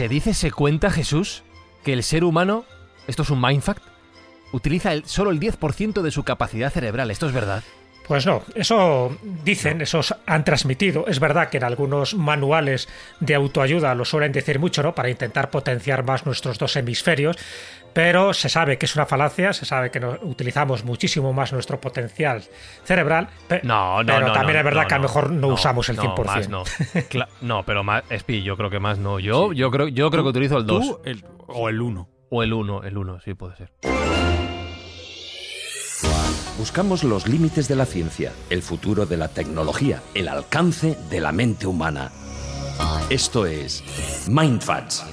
Se dice, se cuenta, Jesús, que el ser humano, esto es un mindfact, utiliza el, solo el 10% de su capacidad cerebral. ¿Esto es verdad? Pues no, eso dicen, esos han transmitido. Es verdad que en algunos manuales de autoayuda lo suelen decir mucho, ¿no? Para intentar potenciar más nuestros dos hemisferios, pero se sabe que es una falacia, se sabe que no, utilizamos muchísimo más nuestro potencial cerebral. no, no, pero también no, es verdad no, que a lo mejor no, no, usamos el 100%. Más no, no, pero más, Espi, yo creo que más no. Yo, yo creo, yo creo que utilizo el 2. Tú, el- o el 1. O el 1, el 1, sí puede ser. Buscamos los límites de la ciencia, el futuro de la tecnología, el alcance de la mente humana. Esto es Mindfacts.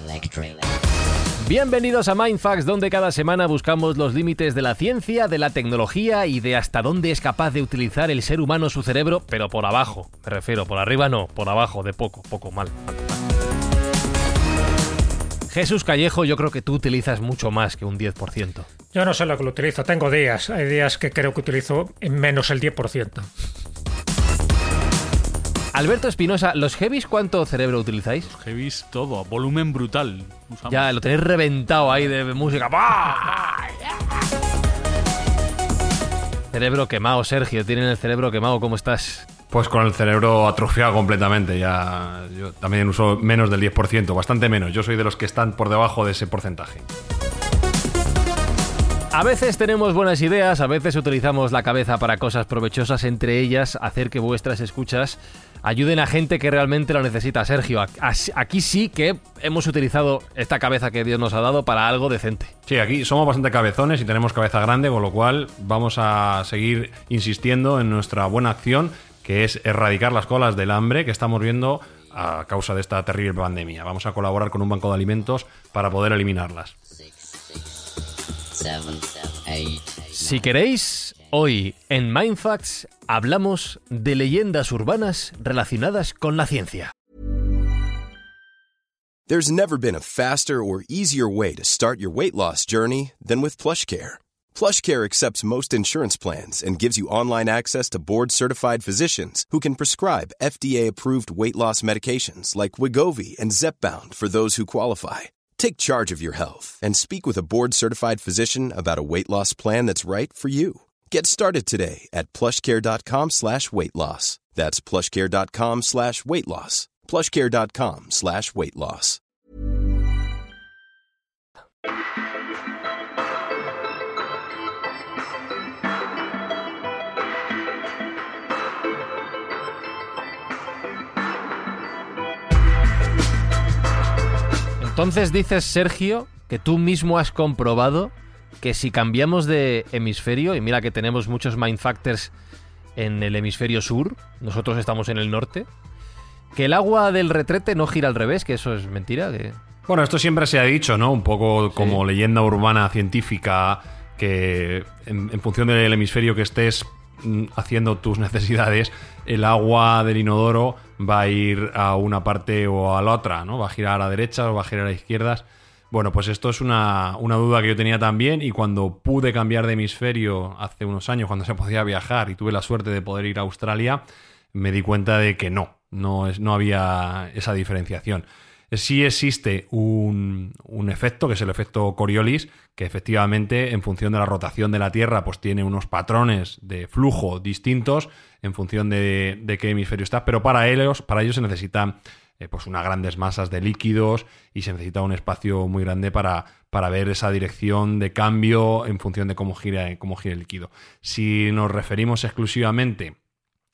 Bienvenidos a Mindfax, donde cada semana buscamos los límites de la ciencia, de la tecnología y de hasta dónde es capaz de utilizar el ser humano su cerebro, pero por abajo. Me refiero, por arriba no, por abajo, de poco, poco mal. Jesús Callejo, yo creo que tú utilizas mucho más que un 10%. Yo no sé lo que lo utilizo, tengo días. Hay días que creo que utilizo en menos el 10%. Alberto Espinosa, ¿los heavies cuánto cerebro utilizáis? Heavis todo, volumen brutal. Usamos. Ya lo tenéis reventado ahí de música. ¡Bah! Cerebro quemado, Sergio, tienen el cerebro quemado, ¿cómo estás? Pues con el cerebro atrofiado completamente, ya yo también uso menos del 10%, bastante menos. Yo soy de los que están por debajo de ese porcentaje. A veces tenemos buenas ideas, a veces utilizamos la cabeza para cosas provechosas, entre ellas hacer que vuestras escuchas ayuden a gente que realmente lo necesita. Sergio, aquí sí que hemos utilizado esta cabeza que Dios nos ha dado para algo decente. Sí, aquí somos bastante cabezones y tenemos cabeza grande, con lo cual vamos a seguir insistiendo en nuestra buena acción, que es erradicar las colas del hambre que estamos viendo a causa de esta terrible pandemia. Vamos a colaborar con un banco de alimentos para poder eliminarlas. Si queréis, hoy en Mindfacts hablamos de leyendas urbanas relacionadas con la ciencia. There's never been a faster or easier way to start your weight loss journey than with PlushCare. PlushCare accepts most insurance plans and gives you online access to board-certified physicians who can prescribe FDA-approved weight loss medications like Wigovi and Zepbound for those who qualify. Take charge of your health and speak with a board-certified physician about a weight loss plan that's right for you. Get started today at plushcare.com slash weight loss. That's plushcare.com slash weight loss. plushcare.com slash weight loss. Entonces dices, Sergio, que tú mismo has comprobado que si cambiamos de hemisferio, y mira que tenemos muchos mindfactors en el hemisferio sur, nosotros estamos en el norte, que el agua del retrete no gira al revés, que eso es mentira, que... Bueno, esto siempre se ha dicho, ¿no? Un poco como leyenda urbana científica, que en, en función del hemisferio que estés mm, haciendo tus necesidades, el agua del inodoro va a ir a una parte o a la otra, ¿no? Va a girar a derecha o va a girar a izquierdas. Bueno, pues esto es una, una duda que yo tenía también y cuando pude cambiar de hemisferio hace unos años, cuando se podía viajar y tuve la suerte de poder ir a Australia, me di cuenta de que no, no, es, no había esa diferenciación. Sí existe un, un efecto, que es el efecto Coriolis, que efectivamente en función de la rotación de la Tierra pues tiene unos patrones de flujo distintos en función de, de qué hemisferio estás, pero para ellos, para ellos se necesitan eh, pues unas grandes masas de líquidos y se necesita un espacio muy grande para, para ver esa dirección de cambio en función de cómo gira, cómo gira el líquido. Si nos referimos exclusivamente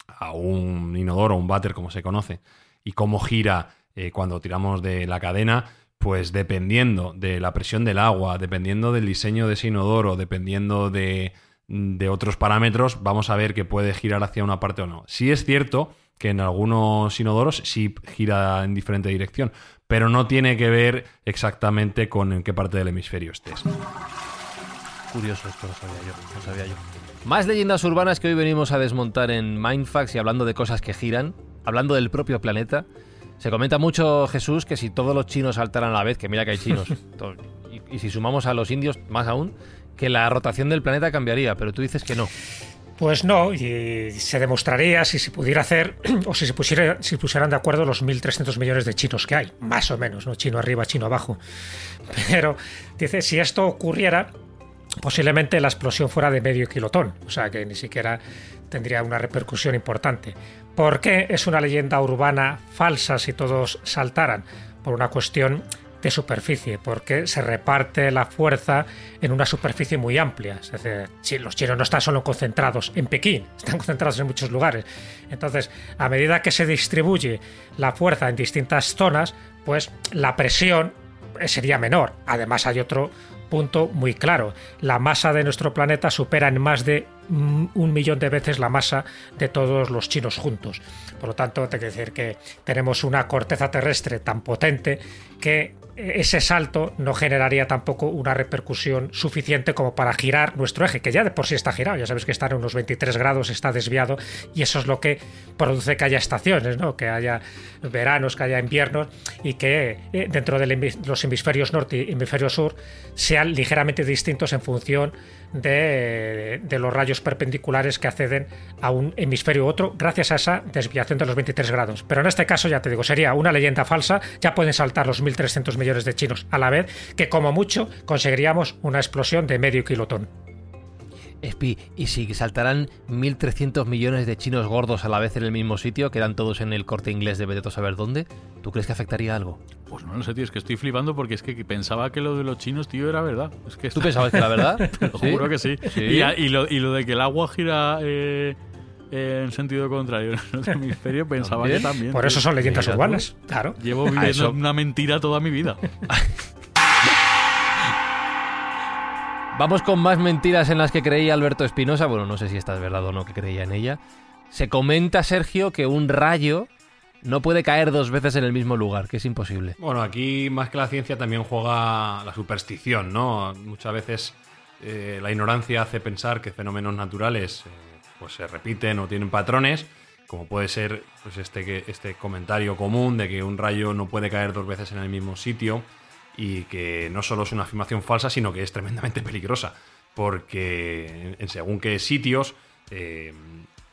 a un inodoro, un váter como se conoce, y cómo gira eh, cuando tiramos de la cadena, pues dependiendo de la presión del agua, dependiendo del diseño de ese inodoro, dependiendo de, de otros parámetros, vamos a ver que puede girar hacia una parte o no. Sí es cierto que en algunos inodoros sí gira en diferente dirección, pero no tiene que ver exactamente con en qué parte del hemisferio estés. Curioso, esto no sabía yo, no sabía yo. Más leyendas urbanas que hoy venimos a desmontar en Mindfax y hablando de cosas que giran, hablando del propio planeta. Se comenta mucho, Jesús, que si todos los chinos saltaran a la vez, que mira que hay chinos, y, y si sumamos a los indios, más aún, que la rotación del planeta cambiaría, pero tú dices que no. Pues no, y se demostraría si se pudiera hacer, o si se pusiera, si pusieran de acuerdo los 1.300 millones de chinos que hay, más o menos, ¿no? Chino arriba, chino abajo. Pero, dice, si esto ocurriera, posiblemente la explosión fuera de medio kilotón, o sea que ni siquiera tendría una repercusión importante. ¿Por qué es una leyenda urbana falsa si todos saltaran? Por una cuestión de superficie, porque se reparte la fuerza en una superficie muy amplia. Es decir, los chinos no están solo concentrados en Pekín, están concentrados en muchos lugares. Entonces, a medida que se distribuye la fuerza en distintas zonas, pues la presión eh, sería menor. Además, hay otro punto muy claro. La masa de nuestro planeta supera en más de mm, un millón de veces la masa de todos los chinos juntos. Por lo tanto, tengo que decir que tenemos una corteza terrestre tan potente que ese salto no generaría tampoco una repercusión suficiente como para girar nuestro eje, que ya de por sí está girado, ya sabes que está en unos 23 grados, está desviado, y eso es lo que produce que haya estaciones, ¿no? que haya veranos, que haya inviernos, y que eh, dentro de los hemisferios norte y hemisferio sur sean ligeramente distintos en función de, los rayos perpendiculares que acceden a un hemisferio u otro gracias a esa desviación de los 23 grados. Pero en este caso, ya te digo, sería una leyenda falsa, ya pueden saltar los 1.300 millones de chinos a la vez, que como mucho conseguiríamos una explosión de medio kilotón. Espi, ¿y si saltaran 1.300 millones de chinos gordos a la vez en el mismo sitio, quedan todos en el corte inglés de Beteto saber dónde? ¿Tú crees que afectaría algo? Pues no lo sé, tío, es que estoy flipando porque es que pensaba que lo de los chinos, tío, era verdad. Es que ¿Tú pensabas que era verdad? Te lo juro que sí. ¿Sí? Y, a- y lo, y lo de que el agua gira eh, eh, en sentido contrario en el otro hemisferio, pensaba ¿También? que también. Por tío. eso son leyendas Mira urbanas, claro. Llevo viviendo eso- una mentira toda mi vida. Vamos con más mentiras en las que creía Alberto Espinosa. Bueno, no sé si esta es verdad o no que creía en ella. Se comenta, Sergio, que un rayo no puede caer dos veces en el mismo lugar, que es imposible. Bueno, aquí más que la ciencia también juega la superstición, ¿no? Muchas veces eh, la ignorancia hace pensar que fenómenos naturales eh, pues se repiten o tienen patrones, como puede ser pues este, este comentario común de que un rayo no puede caer dos veces en el mismo sitio y que no solo es una afirmación falsa, sino que es tremendamente peligrosa, porque en, según qué sitios... eh,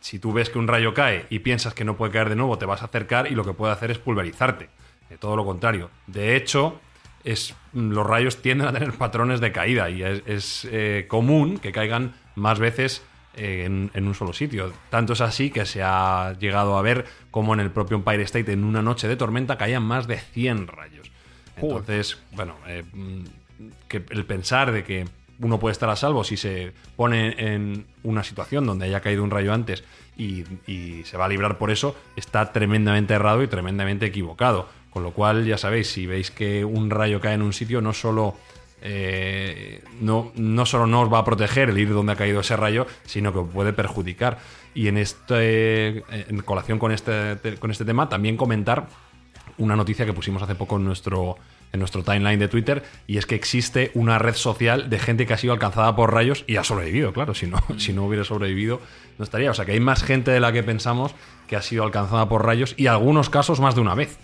si tú ves que un rayo cae y piensas que no puede caer de nuevo, te vas a acercar y lo que puede hacer es pulverizarte. Eh, todo lo contrario. De hecho, es, los rayos tienden a tener patrones de caída y es, es, eh, común que caigan más veces eh, en, en un solo sitio. Tanto es así que se ha llegado a ver como en el propio Empire State en una noche de tormenta caían más de 100 rayos. Entonces, bueno, eh, mm, que el pensar de que uno puede estar a salvo si se pone en una situación donde haya caído un rayo antes y, se va a librar por eso, está tremendamente errado y tremendamente equivocado. Con lo cual, ya sabéis, si veis que un rayo cae en un sitio, no solo, eh, no, no solo no os va a proteger el ir donde ha caído ese rayo, sino que os puede perjudicar. Y en, este, en colación con este, con este tema, también comentar una noticia que pusimos hace poco en nuestro, en nuestro timeline de Twitter, y es que existe una red social de gente que ha sido alcanzada por rayos y ha sobrevivido, claro, si no, si no hubiera sobrevivido no estaría. O sea que hay más gente de la que pensamos que ha sido alcanzada por rayos y algunos casos más de una vez.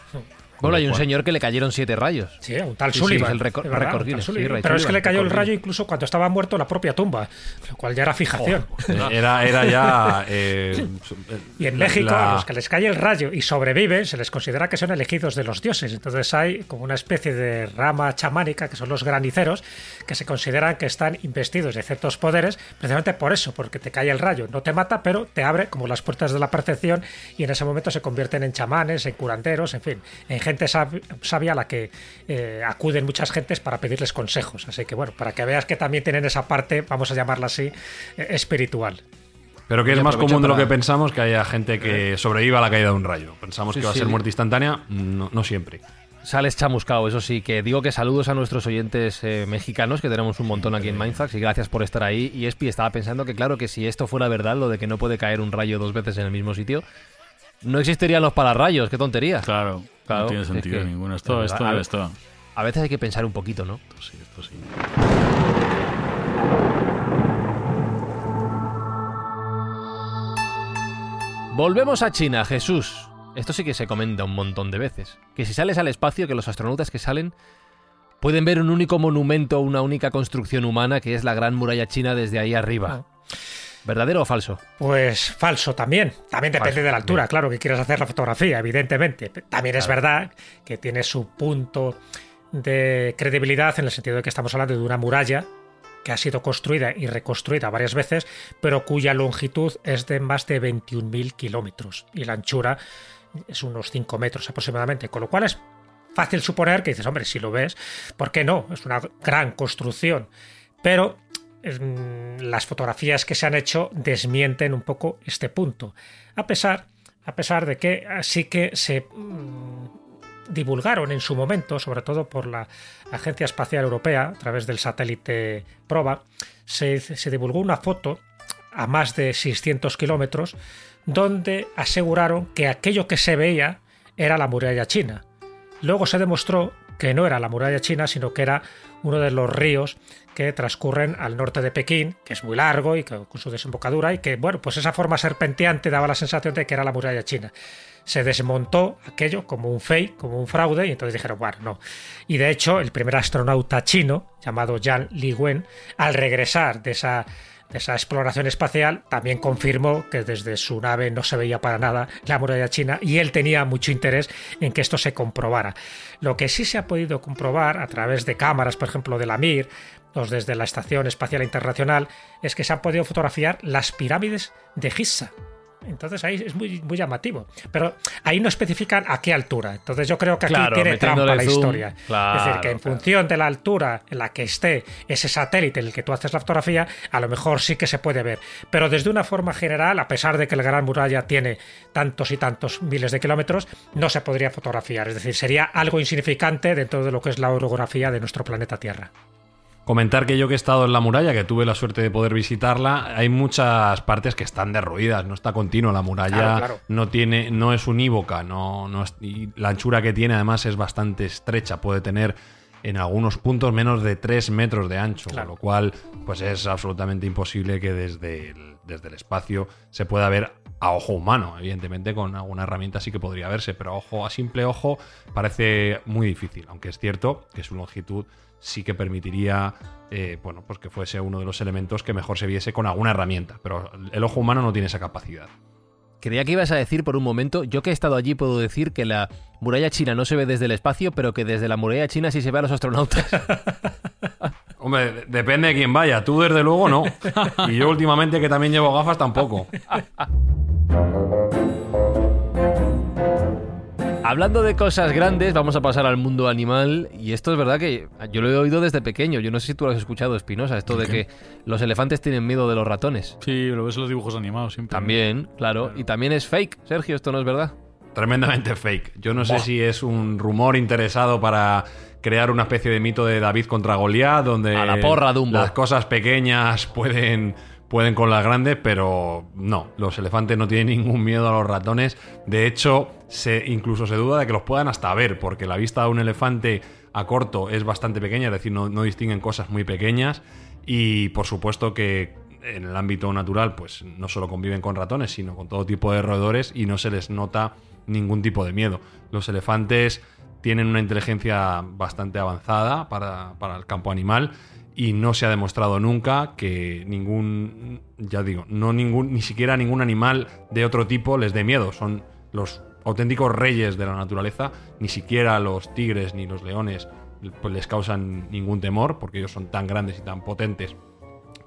Bueno, hay un cual- señor que le cayeron siete rayos. Sí, un tal Sí, sí, Sullivan. es el tal sí, Sullivan. Ray Pero es que le cayó el rayo incluso cuando estaba muerto en la propia tumba, lo cual ya era fijación. Era, era ya. eh, Y en la- México, la- a los que les cae el rayo y sobreviven, se les considera que son elegidos de los dioses. Entonces hay como una especie de rama chamánica, que son los graniceros, que se consideran que están investidos de ciertos poderes, precisamente por eso, porque te cae el rayo. No te mata, pero te abre como las puertas de la percepción y en ese momento se convierten en chamanes, en curanderos, en fin, en gente sab- sabia a la que eh, acuden muchas gentes para pedirles consejos. Así que bueno, para que veas que también tienen esa parte, vamos a llamarla así, eh, espiritual. Pero que es más común de lo que pensamos que haya gente que sobreviva a la caída de un rayo. Pensamos Sí, que va a sí. ser muerte instantánea, no, no siempre. Sales chamuscado, eso sí, que digo que saludos a nuestros oyentes eh, mexicanos, que tenemos un montón aquí en Mindfax, y gracias por estar ahí. Y Espi estaba pensando que, claro, que si esto fuera verdad, lo de que no puede caer un rayo dos veces en el mismo sitio, no existirían los pararrayos, qué tontería. Claro, Claro, no tiene es sentido que- ninguno. Esto, es esto, verdad. esto, A veces hay que pensar un poquito, ¿no? esto sí, esto sí. Volvemos a China, Jesús. Esto sí que se comenta un montón de veces. Que si sales al espacio, que los astronautas que salen pueden ver un único monumento, una única construcción humana, que es la Gran Muralla China desde ahí arriba. ¿Verdadero o falso? Pues falso también. También depende Falso, de la altura, claro, que quieras hacer la fotografía, evidentemente. También es verdad que tiene su punto de credibilidad en el sentido de que estamos hablando de una muralla que ha sido construida y reconstruida varias veces, pero cuya longitud es de más de 21.000 kilómetros y la anchura es unos 5 metros aproximadamente, con lo cual es fácil suponer que dices, hombre, si lo ves, ¿por qué no? Es una gran construcción. Pero mm, las fotografías que se han hecho desmienten un poco este punto. A pesar, a pesar de que sí que se mm, divulgaron en su momento, sobre todo por la Agencia Espacial Europea, a través del satélite Proba, se, se divulgó una foto a más de 600 kilómetros donde aseguraron que aquello que se veía era la muralla china. Luego se demostró que no era la muralla china, sino que era uno de los ríos que transcurren al norte de Pekín, que es muy largo y con su desembocadura, y que, bueno, pues esa forma serpenteante daba la sensación de que era la muralla china. Se desmontó aquello como un fake, como un fraude, y entonces dijeron, bueno, no. Y de hecho, el primer astronauta chino, llamado Yan Liwen, al regresar de esa esa exploración espacial, también confirmó que desde su nave no se veía para nada la muralla china y él tenía mucho interés en que esto se comprobara. Lo que sí se ha podido comprobar a través de cámaras, por ejemplo, de la Mir, o desde la Estación Espacial Internacional, es que se han podido fotografiar las pirámides de Giza. Entonces ahí es muy, muy llamativo. Pero ahí no especifican a qué altura. Entonces yo creo que aquí Claro, tiene trampa la zoom. historia. Claro, es decir, que en claro. función de la altura en la que esté ese satélite en el que tú haces la fotografía, a lo mejor sí que se puede ver. Pero desde una forma general, a pesar de que el Gran Muralla tiene tantos y tantos miles de kilómetros, no se podría fotografiar. Es decir, sería algo insignificante dentro de lo que es la orografía de nuestro planeta Tierra. Comentar que yo que he estado en la muralla, que tuve la suerte de poder visitarla, hay muchas partes que están derruidas, no está continua la muralla, Claro, claro. no tiene, no es unívoca, no, no es- y la anchura que tiene además es bastante estrecha, puede tener en algunos puntos menos de 3 metros de ancho, Claro. con lo cual pues es absolutamente imposible que desde el, desde el espacio se pueda ver a ojo humano. Evidentemente con alguna herramienta sí que podría verse, pero a ojo, a simple ojo parece muy difícil, aunque es cierto que su longitud sí que permitiría eh, bueno, pues que fuese uno de los elementos que mejor se viese con alguna herramienta, pero el ojo humano no tiene esa capacidad. Creía que ibas a decir por un momento, yo que he estado allí puedo decir que la muralla china no se ve desde el espacio, pero que desde la muralla china sí se ve a los astronautas. Hombre, de- depende de quién vaya. Tú, desde luego, no. Y yo, últimamente, que también llevo gafas, tampoco. Hablando de cosas grandes, vamos a pasar al mundo animal. Y esto es verdad que yo lo he oído desde pequeño. Yo no sé si tú lo has escuchado, Espinosa, esto de que los elefantes tienen miedo de los ratones. Sí, lo ves en los dibujos animados siempre. También, claro. Y también es fake, Sergio, esto no es verdad. Tremendamente fake. Yo no sé si es un rumor interesado para crear una especie de mito de David contra Goliat, donde A la porra, Dumbo. las cosas pequeñas pueden, pueden con las grandes, pero no, los elefantes no tienen ningún miedo a los ratones. De hecho, se, incluso se duda de que los puedan hasta ver, porque la vista de un elefante a corto es bastante pequeña, es decir, no, no distinguen cosas muy pequeñas. Y por supuesto que en el ámbito natural, pues no solo conviven con ratones, sino con todo tipo de roedores y no se les nota ningún tipo de miedo. Los elefantes tienen una inteligencia bastante avanzada para, para el campo animal y no se ha demostrado nunca que ningún, ya digo, no ningún, ni siquiera ningún animal de otro tipo les dé miedo. Son los auténticos reyes de la naturaleza, ni siquiera los tigres ni los leones pues les causan ningún temor porque ellos son tan grandes y tan potentes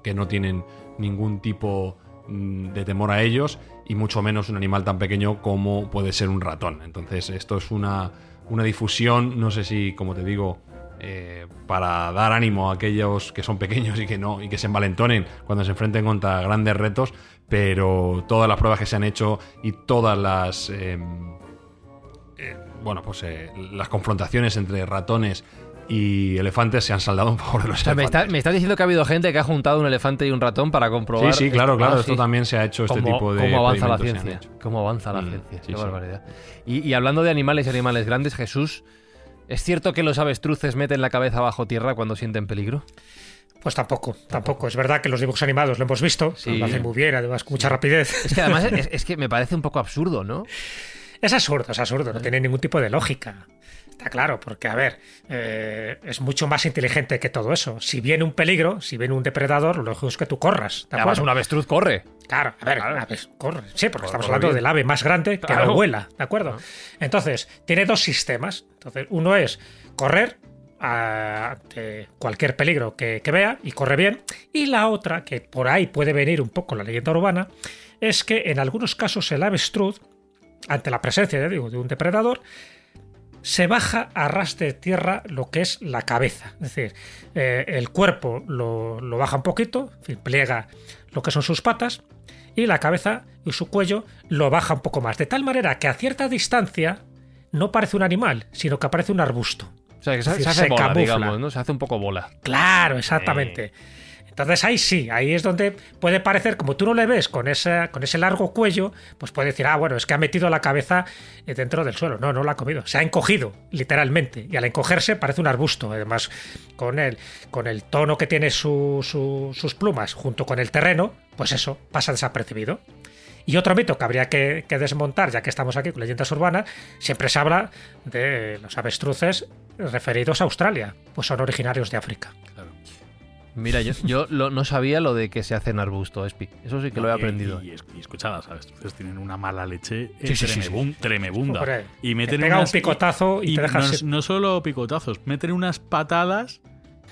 que no tienen ningún tipo mm, de temor a ellos y mucho menos un animal tan pequeño como puede ser un ratón. Entonces esto es una, una difusión, no sé si, como te digo, eh, para dar ánimo a aquellos que son pequeños y que no y que se envalentonen cuando se enfrenten contra grandes retos, pero todas las pruebas que se han hecho y todas las em, eh, bueno pues eh, las confrontaciones entre ratones y elefantes se han saldado en favor de los O sea, me, está- elefantes. me estás diciendo que ha habido gente que ha juntado un elefante y un ratón para comprobar. Sí, sí, claro, claro. Ah, esto sí. también se ha hecho, este tipo de cómo avanza la ciencia. Cómo avanza la Mm, ciencia. sí, Qué sí. barbaridad. Y, y hablando de animales y animales grandes, Jesús, ¿es cierto que los avestruces meten la cabeza bajo tierra cuando sienten peligro? Pues tampoco, tampoco. Es verdad que los dibujos animados lo hemos visto, Sí. lo hacen muy bien, además con mucha rapidez. Es que además es, es que me parece un poco absurdo, ¿no? Es absurdo, es absurdo, no tiene ningún tipo de lógica. Está claro, porque a ver, eh, es mucho más inteligente que todo eso. Si viene un peligro, si viene un depredador, lo lógico es que tú corras. ¿de Además, un avestruz corre. Claro, a ver, corre. Sí, porque estamos hablando bien. del ave más grande que Claro. no vuela, ¿de acuerdo? Entonces, tiene dos sistemas. Entonces, uno es correr ante cualquier peligro que, que vea y corre bien. Y la otra, que por ahí puede venir un poco la leyenda urbana, es que en algunos casos el avestruz, ante la presencia digo, de un depredador, se baja a ras de tierra lo que es la cabeza. Es decir, eh, el cuerpo lo, lo baja un poquito, en fin, pliega lo que son sus patas, y la cabeza y su cuello lo baja un poco más. De tal manera que a cierta distancia no parece un animal, sino que aparece un arbusto. O sea, que se, decir, se hace se bola, digamos, ¿no? Se hace un poco bola. Claro, exactamente. Entonces ahí sí, ahí es donde puede parecer, como tú no le ves con, esa, con ese largo cuello, pues puede decir, ah, bueno, es que ha metido la cabeza eh, dentro del suelo. No, no la ha comido, se ha encogido, literalmente. Y al encogerse parece un arbusto, además, con el, con el tono que tiene su- su- sus plumas junto con el terreno, pues eso, pasa desapercibido. Y otro mito que habría que, que desmontar, ya que estamos aquí con leyendas urbanas, siempre se habla de los avestruces referidos a Australia, pues son originarios de África. Mira, yo, yo lo- no sabía lo de que se hace en arbusto, Espi. Eso sí que lo he aprendido. Y, y, y escucha, las avestruces tienen una mala leche eh, Sí, sí, sí, sí. tremebun- tremebunda. Hombre, y te meten pega unas- un picotazo y, te deja no, solo picotazos, meten unas patadas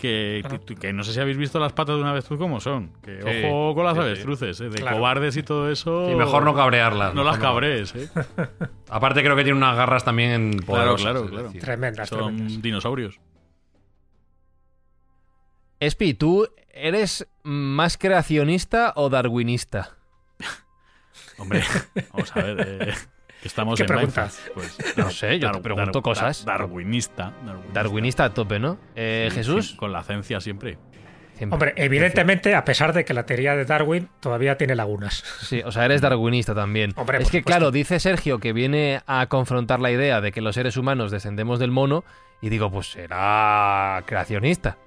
que, que, que no sé si habéis visto las patas de un avestruz como son. Que Sí, ojo con las avestruces, eh, de Claro. cobardes y todo eso. Y mejor no cabrearlas. No las cabrees, eh. Aparte creo que tiene unas garras también Claro, poderosas. claro, claro. decir, Tremendas, Son tremendas. dinosaurios. Espi, ¿tú eres más creacionista o darwinista? Hombre, vamos a ver. eh, estamos ¿Qué en pregunta? Mindfast, Pues, No sé, yo te pregunto cosas. darwinista, darwinista. Darwinista a tope, ¿no? Eh, Sí, Jesús. sí, con la ciencia siempre. Siempre. Hombre, evidentemente, a pesar de que la teoría de Darwin todavía tiene lagunas. Sí, o sea, eres darwinista también. Hombre, es que, supuesto. claro, dice Sergio que viene a confrontar la idea de que los seres humanos descendemos del mono, y digo, pues será creacionista.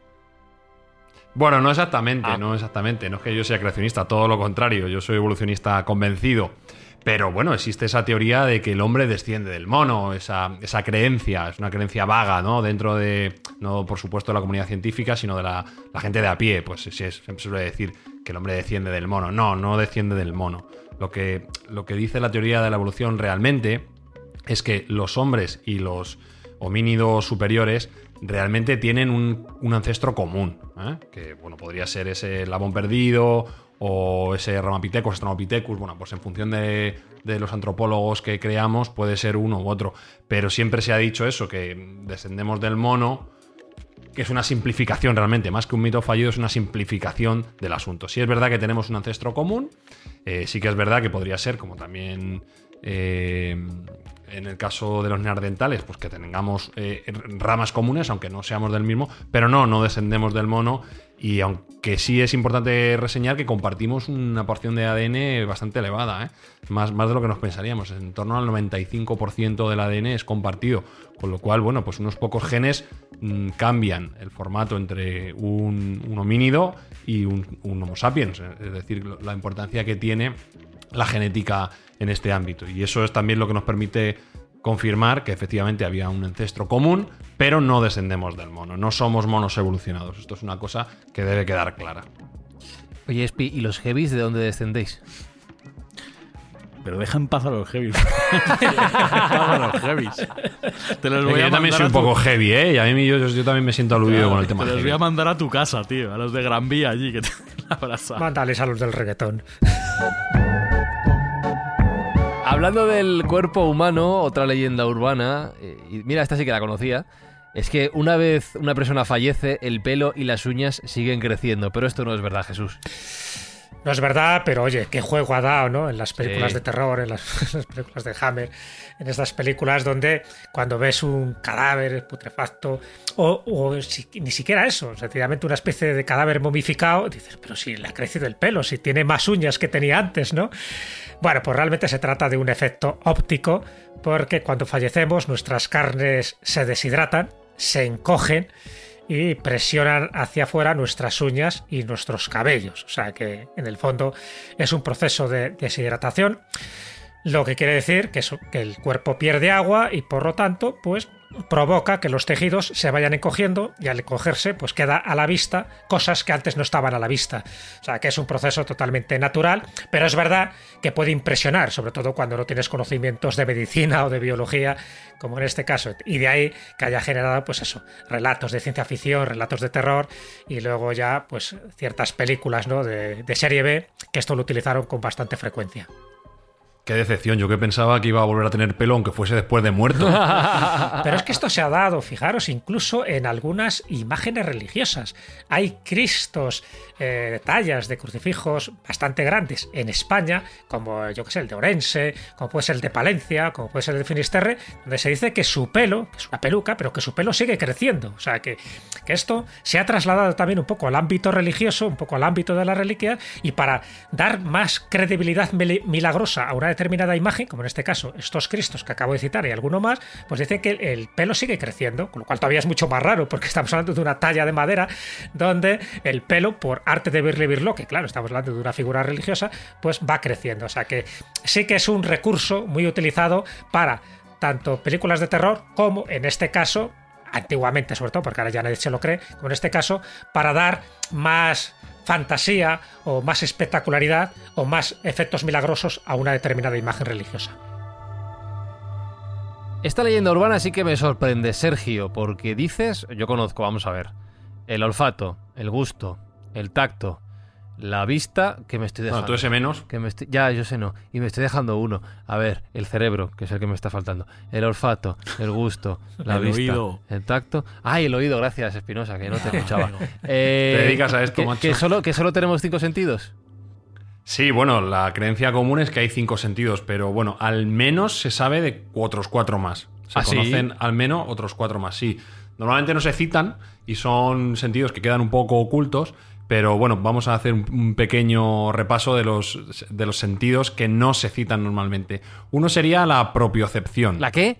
Bueno, no exactamente, Ah. no exactamente. No es que yo sea creacionista, todo lo contrario. Yo soy evolucionista convencido. Pero bueno, existe esa teoría de que el hombre desciende del mono, esa, esa creencia, es una creencia vaga, ¿no? Dentro de, no por supuesto de la comunidad científica, sino de la, la gente de a pie. Pues sí, es- siempre suele decir que el hombre desciende del mono. No, no desciende del mono. Lo que, lo que dice la teoría de la evolución realmente es que los hombres y los homínidos superiores realmente tienen un, ancestro común, ¿eh? que bueno, podría ser ese labón perdido o ese Ramapithecus, Australopithecus, bueno, pues en función de, de los antropólogos que creamos puede ser uno u otro, pero siempre se ha dicho eso, que descendemos del mono, que es una simplificación realmente, más que un mito fallido, es una simplificación del asunto. Sí es verdad que tenemos un ancestro común, eh, sí que es verdad que podría ser, como también eh, en el caso de los neandertales, pues que tengamos eh, ramas comunes, aunque no seamos del mismo, pero no, no descendemos del mono. Y aunque sí es importante reseñar que compartimos una porción de ADN bastante elevada, ¿eh? más, más de lo que nos pensaríamos, en torno al 95% del ADN es compartido, con lo cual, bueno, pues unos pocos genes mm, cambian el formato entre un, homínido y un, Homo sapiens, es decir, la importancia que tiene la genética en este ámbito. Y eso es también lo que nos permite confirmar que efectivamente había un ancestro común, pero no descendemos del mono, no somos monos evolucionados. Esto es una cosa que debe quedar clara. Oye, Espi, ¿y los heavies de dónde descendéis? Pero deja en paz a los heavies. Deja en paz a los heavies. Te los voy yo también soy un tu- poco heavy, ¿eh? Y a mí yo, yo también me siento aludido con el tema Te los voy a mandar a tu casa, tío. A los de Gran Vía allí que te abrazan. Mándales a los del reggaetón. Hablando del cuerpo humano, otra leyenda urbana, eh, y mira, esta sí que la conocía, es que una vez una persona fallece, el pelo y las uñas siguen creciendo, pero esto no es verdad, Jesús. No es verdad, pero oye, qué juego ha dado, ¿no? En las películas Sí. de terror, en las, en las películas de Hammer, en estas películas donde cuando ves un cadáver putrefacto, o, o si- ni siquiera eso, sencillamente una especie de cadáver momificado, dices, pero si le ha crecido el pelo, si tiene más uñas que tenía antes, ¿no? Bueno, pues realmente se trata de un efecto óptico, porque cuando fallecemos nuestras carnes se deshidratan, se encogen y presionan hacia afuera nuestras uñas y nuestros cabellos. O sea que en el fondo es un proceso de deshidratación, lo que quiere decir que, el cuerpo pierde agua y por lo tanto pues provoca que los tejidos se vayan encogiendo y al encogerse pues queda a la vista cosas que antes no estaban a la vista. O sea que es un proceso totalmente natural, pero es verdad que puede impresionar, sobre todo cuando no tienes conocimientos de medicina o de biología, como en este caso. Y de ahí que haya generado pues eso, relatos de ciencia ficción, relatos de terror y luego ya pues ciertas películas ¿no? de serie B que esto lo utilizaron con bastante frecuencia. Qué decepción, yo que pensaba que iba a volver a tener pelo aunque fuese después de muerto. Pero es que esto se ha dado, fijaros, incluso en algunas imágenes religiosas. Hay cristos, eh, tallas de crucifijos bastante grandes en España, como yo que sé, el de Orense, como puede ser el de Palencia, como puede ser el de Finisterre, donde se dice que su pelo, que es una peluca, pero que su pelo sigue creciendo. O sea, que, que esto se ha trasladado también un poco al ámbito religioso, un poco al ámbito de la reliquia, y para dar más credibilidad milagrosa a una determinada imagen, como en este caso estos cristos que acabo de citar y alguno más, pues dicen que el, el pelo sigue creciendo, con lo cual todavía es mucho más raro, porque estamos hablando de una talla de madera donde el pelo, por arte de Birle Birlo, que claro, estamos hablando de una figura religiosa, pues va creciendo. O sea que sí que es un recurso muy utilizado para tanto películas de terror como en este caso antiguamente sobre todo, porque ahora ya nadie se lo cree, como en este caso, para dar más fantasía o más espectacularidad o más efectos milagrosos a una determinada imagen religiosa. Esta leyenda urbana sí que me sorprende, Sergio, porque dices, yo conozco, vamos a ver, el olfato, el gusto, el tacto, la vista, que me estoy dejando. Bueno, tú ese menos. Que me estoy- ya, yo sé no. Y me estoy dejando uno. A ver, el cerebro, que es el que me está faltando. El olfato, el gusto, la El vista, oído. el tacto. Ay, el oído, gracias, Espinosa, que no te escuchaba. Eh, Te dedicas a esto, que, macho. que solo, que solo tenemos cinco sentidos. Sí, bueno, la creencia común es que hay cinco sentidos, pero bueno, al menos se sabe de otros cuatro más. Se ¿Ah, sí? conocen al menos otros cuatro más, sí. Normalmente no se citan y son sentidos que quedan un poco ocultos, pero bueno, vamos a hacer un, pequeño repaso de los, de los sentidos que no se citan normalmente. Uno sería la propiocepción. ¿La qué?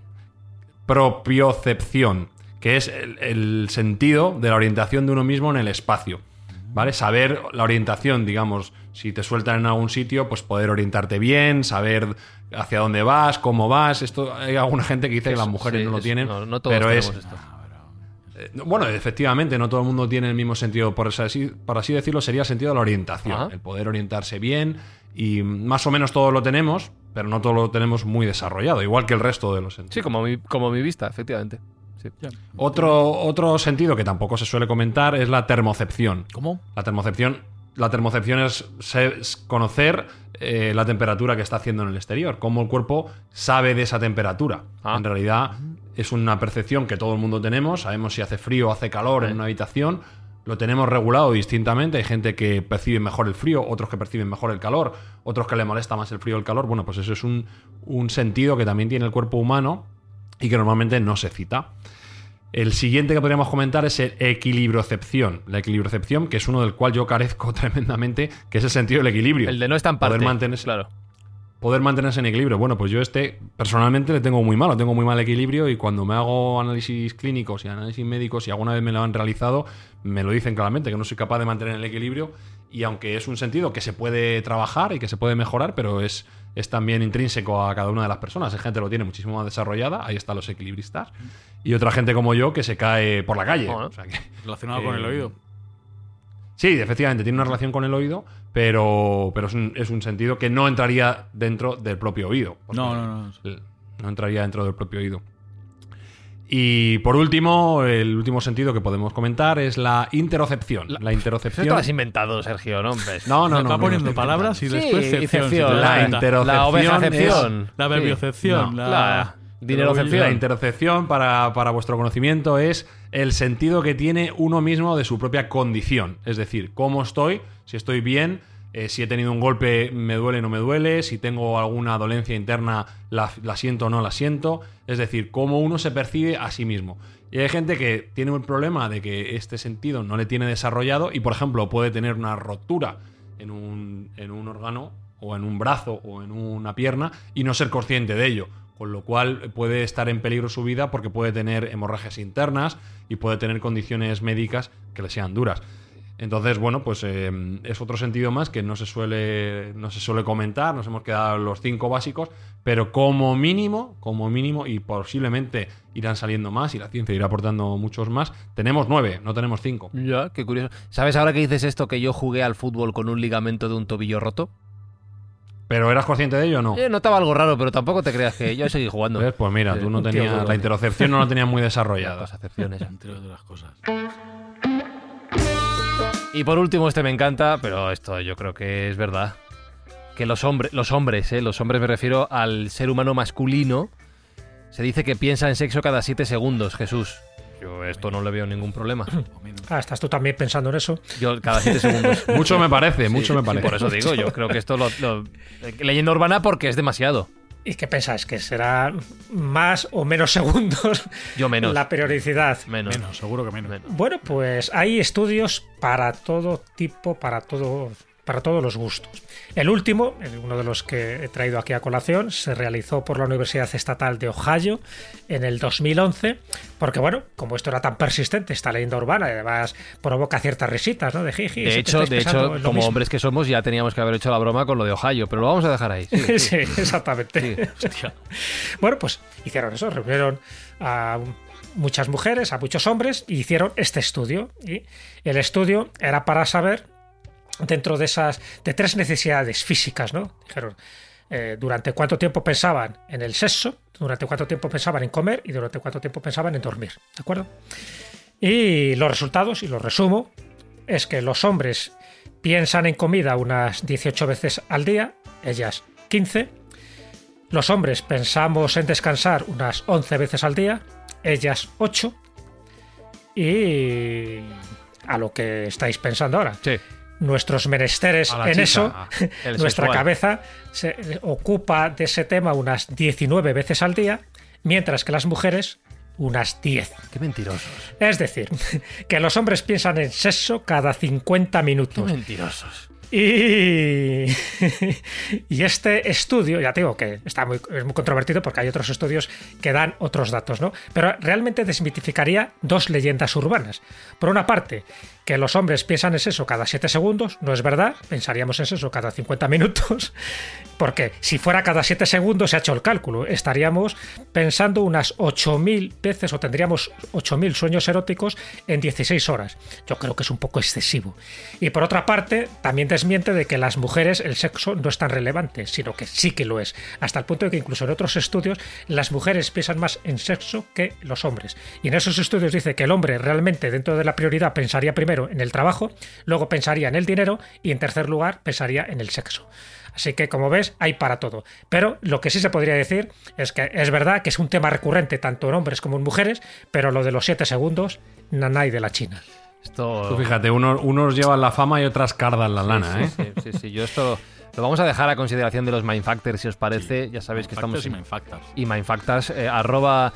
propiocepción, que es el, el sentido de la orientación de uno mismo en el espacio. ¿Vale? Saber la orientación, digamos, si te sueltan en algún sitio, pues poder orientarte bien, saber hacia dónde vas, cómo vas. Esto hay alguna gente que dice que las mujeres Sí, no lo tienen, No, no todos pero es esto. Eh, Bueno, efectivamente, no todo el mundo tiene el mismo sentido. Por así, por así decirlo, sería el sentido de la orientación. Ajá. El poder orientarse bien. Y más o menos todo lo tenemos, pero no todo lo tenemos muy desarrollado, igual que el resto de los sentidos. Sí, como mi, como mi vista, efectivamente. Sí. Otro, otro sentido que tampoco se suele comentar es la termocepción. ¿Cómo? La termocepción, la termocepción es, conocer eh, la temperatura que está haciendo en el exterior, cómo el cuerpo sabe de esa temperatura. Ah. En realidad es una percepción que todo el mundo tenemos, sabemos si hace frío o hace calor en una habitación, lo tenemos regulado distintamente, hay gente que percibe mejor el frío, otros que perciben mejor el calor, otros que le molesta más el frío o el calor, bueno, pues eso es un, un sentido que también tiene el cuerpo humano y que normalmente no se cita. El siguiente que podríamos comentar es el equilibrocepción. La equilibrocepción, que es uno del cual yo carezco tremendamente, que es el sentido del equilibrio. El de no estamparte. Poder mantenerse, Claro. poder mantenerse en equilibrio. Bueno, pues yo este personalmente le tengo muy malo, tengo muy mal equilibrio y cuando me hago análisis clínicos y análisis médicos y alguna vez me lo han realizado, me lo dicen claramente que no soy capaz de mantener el equilibrio y aunque es un sentido que se puede trabajar y que se puede mejorar, pero es, es también intrínseco a cada una de las personas. Hay gente que lo tiene muchísimo más desarrollada, ahí están los equilibristas, y otra gente como yo que se cae por la calle. Bueno. O sea que- Relacionado con Eh, el oído. Sí, efectivamente, tiene una relación con el oído, pero, pero es, un, es un sentido que no entraría dentro del propio oído. No, no, no. No entraría dentro del propio oído. Y por último, el último sentido que podemos comentar es la interocepción. La, Eso te interocepción. lo has inventado, Sergio, ¿no? ¿Ves? No, no, no. va no, poniendo no, palabras y Sí, después te La interocepción La La verbiocepción. No. la... La dinerocepción. La interocepción, para, para vuestro conocimiento, es el sentido que tiene uno mismo de su propia condición. Es decir, cómo estoy, si estoy bien, eh, si he tenido un golpe, me duele o no me duele, si tengo alguna dolencia interna, la, la siento o no la siento. Es decir, cómo uno se percibe a sí mismo. Y hay gente que tiene un problema de que este sentido no le tiene desarrollado y, por ejemplo, puede tener una rotura en un, en un órgano o en un brazo o en una pierna y no ser consciente de ello. Con lo cual puede estar en peligro su vida porque puede tener hemorragias internas y puede tener condiciones médicas que le sean duras. Entonces, bueno, pues eh, es otro sentido más que no se suele no se suele comentar, nos hemos quedado los cinco básicos, pero como mínimo, como mínimo, y posiblemente irán saliendo más y la ciencia irá aportando muchos más, tenemos nueve, no tenemos cinco. Ya, qué curioso. ¿Sabes ahora que dices esto que yo jugué al fútbol con un ligamento de un tobillo roto? ¿Pero eras consciente de ello o no? Eh, notaba algo raro, pero tampoco te creas que yo seguí jugando. ¿Ves? Pues mira, tú no tío tenías la interocepción no la tenías muy desarrollada. Las acepciones. Entre otras cosas. Y por último, este me encanta, pero esto yo creo que es verdad. Que los hombres, los hombres, ¿eh? los hombres me refiero al ser humano masculino, se dice que piensa en sexo cada 7 segundos, Jesús. Yo esto no le veo ningún problema. Ah, ¿estás tú también pensando en eso? Yo cada 7 segundos. Mucho me parece, mucho me Sí, parece. por eso digo, yo creo que esto lo, lo- leyenda urbana porque es demasiado. ¿Y qué pensáis? ¿Que será más o menos segundos Yo menos. la periodicidad? Menos. Menos, seguro que menos. Menos. Bueno, pues hay estudios para todo tipo, para todo, para todos los gustos. El último, uno de los que he traído aquí a colación, se realizó por la Universidad Estatal de Ohio en el 2011, porque bueno, como esto era tan persistente, esta leyenda urbana, además provoca ciertas risitas, ¿no? De jiji. De hecho, de hecho como mismo. hombres que somos, ya teníamos que haber hecho la broma con lo de Ohio, pero lo vamos a dejar ahí. Sí, sí. sí, exactamente. Bueno, pues hicieron eso, reunieron a muchas mujeres, a muchos hombres, y hicieron este estudio. Y el estudio era para saber, dentro de esas, de tres necesidades físicas, ¿no? Dijeron, eh, durante cuánto tiempo pensaban en el sexo, durante cuánto tiempo pensaban en comer y durante cuánto tiempo pensaban en dormir, ¿de acuerdo? Y los resultados, y los resumo, es que los hombres piensan en comida unas 18 veces al día, ellas 15, los hombres pensamos en descansar unas 11 veces al día, ellas 8. Y a lo que estáis pensando ahora, Sí. Nuestros menesteres en chica, eso, nuestra cabeza se ocupa de ese tema unas 19 veces al día, mientras que las mujeres unas 10. Qué mentirosos. Es decir, que los hombres piensan en sexo cada 50 Qué minutos. mentirosos. Y, y este estudio, ya te digo que está muy, es muy controvertido porque hay otros estudios que dan otros datos, ¿no? Pero realmente desmitificaría dos leyendas urbanas. Por una parte, que los hombres piensan en sexo cada 7 segundos, no es verdad, pensaríamos en sexo cada 50 minutos, porque si fuera cada 7 segundos se ha hecho el cálculo, estaríamos pensando unas 8.000 veces o tendríamos 8.000 sueños eróticos en 16 horas. Yo creo que es un poco excesivo. Y por otra parte, también desmiente de que las mujeres el sexo no es tan relevante, sino que sí que lo es, hasta el punto de que incluso en otros estudios las mujeres piensan más en sexo que los hombres. Y en esos estudios dice que el hombre realmente dentro de la prioridad pensaría primero en el trabajo, luego pensaría en el dinero y en tercer lugar pensaría en el sexo. Así que, como ves, hay para todo. Pero lo que sí se podría decir es que es verdad que es un tema recurrente tanto en hombres como en mujeres, pero lo de los 7 segundos, nanay de la China. Esto. Tú fíjate, uno- unos llevan la fama y otras cardan la lana, ¿eh? Sí, sí, sí, Yo esto lo vamos a dejar a consideración de los Mindfactors, si os parece. Ya sabéis que estamos. Factors y en- Mindfactors. y Mindfactors, eh, arroba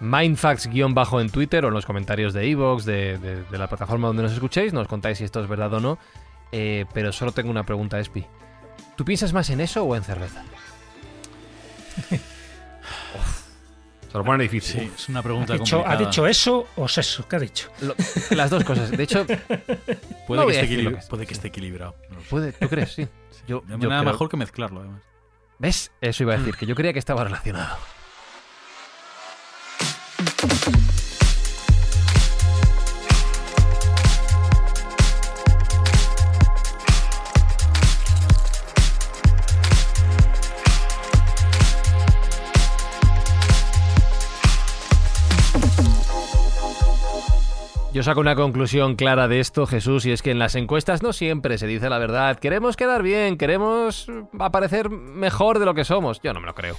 Mindfacts-bajo en Twitter o en los comentarios de Evox, de, de- de la plataforma donde nos escuchéis, nos contáis si esto es verdad o no. Eh, pero solo tengo una pregunta, Espi. ¿Tú piensas más en eso o en cerveza? Se lo pone difícil. Sí, es una pregunta ¿Ha dicho, ¿Ha complicada. dicho eso o sexo? ¿Qué ha dicho? Lo- las dos cosas. De hecho, Puede, No que, esté que es. puede que esté equilibrado. no puede, ¿tú crees? Sí. Yo, yo nada creo- mejor que mezclarlo, además. ¿Ves? Eso iba a decir, que yo creía que estaba relacionado. Yo saco una conclusión clara de esto, Jesús, y es que en las encuestas no siempre se dice la verdad. Queremos quedar bien, queremos aparecer mejor de lo que somos. Yo no me lo creo.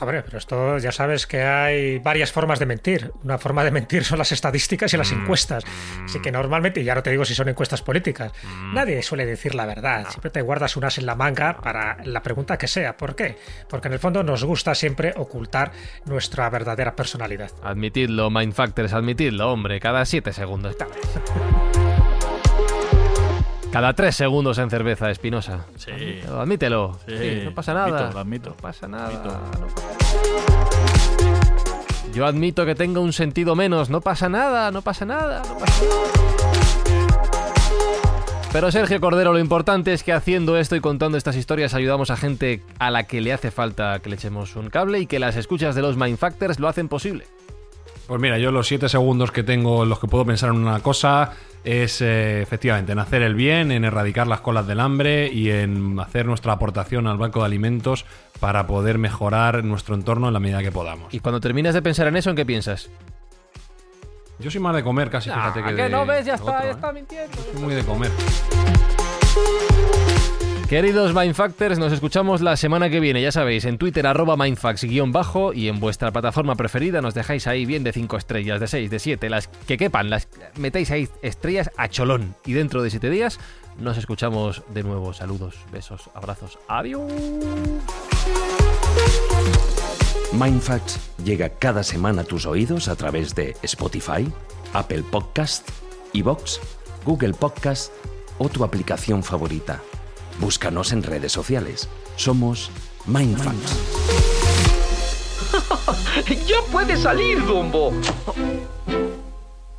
Hombre, pero esto ya sabes que hay varias formas de mentir. Una forma de mentir son las estadísticas y las Mm. encuestas. Así que normalmente, y ya no te digo si son encuestas políticas, Mm. nadie suele decir la verdad. Siempre te guardas unas en la manga para la pregunta que sea. ¿Por qué? Porque en el fondo nos gusta siempre ocultar nuestra verdadera personalidad. Admitidlo, Mindfactors, admitidlo, hombre, cada 7 segundos. Cada 3 segundos en cerveza, Espinosa. Sí. Admítelo, admítelo. Sí, Sí, no pasa lo admito, nada. lo admito. No pasa nada. Admito. Yo admito que tenga un sentido menos. No pasa nada, no pasa nada, no pasa nada. Pero Sergio Cordero, lo importante es que haciendo esto y contando estas historias ayudamos a gente a la que le hace falta que le echemos un cable y que las escuchas de los Mindfactors lo hacen posible. Pues mira, yo los siete segundos que tengo en los que puedo pensar en una cosa es eh, efectivamente en hacer el bien, en erradicar las colas del hambre y en hacer nuestra aportación al banco de alimentos para poder mejorar nuestro entorno en la medida que podamos. Y cuando terminas de pensar en eso, ¿en qué piensas? Yo soy más de comer casi, fíjate que, Ah, de que no ves, ya está, otro, ya ¿eh? está mintiendo. Soy muy de comer. Queridos Mindfactors, nos escuchamos la semana que viene, ya sabéis, en Twitter arroba mindfax-bajo y en vuestra plataforma preferida nos dejáis ahí bien de 5 estrellas, de 6, de 7, las que quepan, las metéis ahí estrellas a cholón. Y dentro de 7 días nos escuchamos de nuevo. Saludos, besos, abrazos. Adiós. Mindfacts llega cada semana a tus oídos a través de Spotify, Apple Podcast, Evox, Google Podcast o tu aplicación favorita. Búscanos en redes sociales. Somos Mindfacts. ¡Ya puede salir, Dumbo!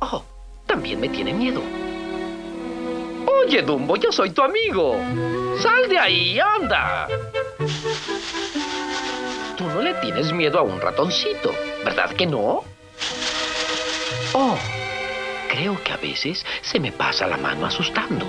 Oh, también me tiene miedo. Oye, Dumbo, yo soy tu amigo. Sal de ahí, anda. Tú no le tienes miedo a un ratoncito, ¿verdad que no? Oh, creo que a veces se me pasa la mano asustando.